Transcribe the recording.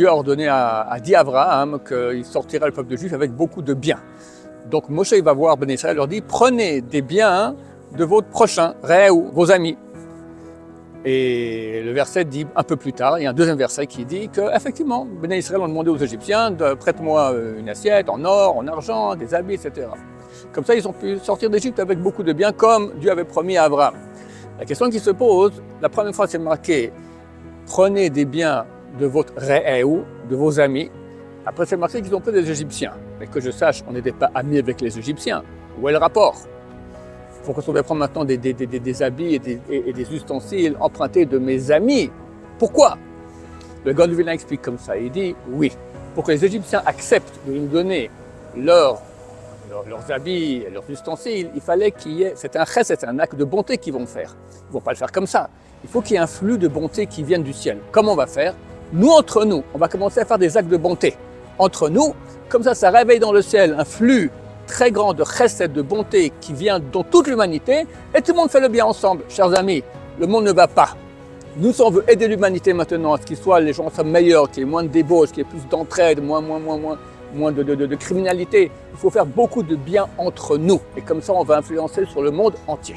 Dieu a ordonné à, a dit à Abraham qu'il sortira le peuple de Juif avec beaucoup de biens. Donc Moshe va voir Ben Israël leur dit prenez des biens de votre prochain, ou vos amis. Et le verset dit un peu plus tard, il y a un deuxième verset qui dit que effectivement, Ben Israël ont demandé aux Égyptiens prête-moi une assiette en or, en argent, des habits, etc. Comme ça, ils ont pu sortir d'Égypte avec beaucoup de biens, comme Dieu avait promis à Abraham. La question qui se pose, la première fois c'est marqué prenez des biens de votre ou de vos amis. Après c'est marqué qu'ils ont pris des Égyptiens. Mais que je sache, on n'était pas amis avec les Égyptiens. Où est le rapport? Pourquoi on devrait prendre maintenant des, des, habits et des, et des, ustensiles empruntés de mes amis Pourquoi? Le Gondovin explique comme ça. Il dit oui, pour que les Égyptiens acceptent de nous donner leur leurs, habits, leurs ustensiles, il fallait qu'il y ait, c'est un geste, c'est un acte de bonté qu'ils vont faire. Ils ne vont pas le faire comme ça. Il faut qu'il y ait un flux de bonté qui vienne du ciel. Comment on va faire? Nous, entre nous, on va commencer à faire des actes de bonté. Entre nous, comme ça, ça réveille dans le ciel un flux très grand de recettes de bonté qui vient dans toute l'humanité, et tout le monde fait le bien ensemble. Chers amis, le monde ne va pas. Nous, on veut aider l'humanité maintenant à ce qu'il soit, les gens soient meilleurs, qu'il y ait moins de débauche, qu'il y ait plus d'entraide, moins, moins, moins, moins, moins de, criminalité. Il faut faire beaucoup de bien entre nous. Et comme ça, on va influencer sur le monde entier.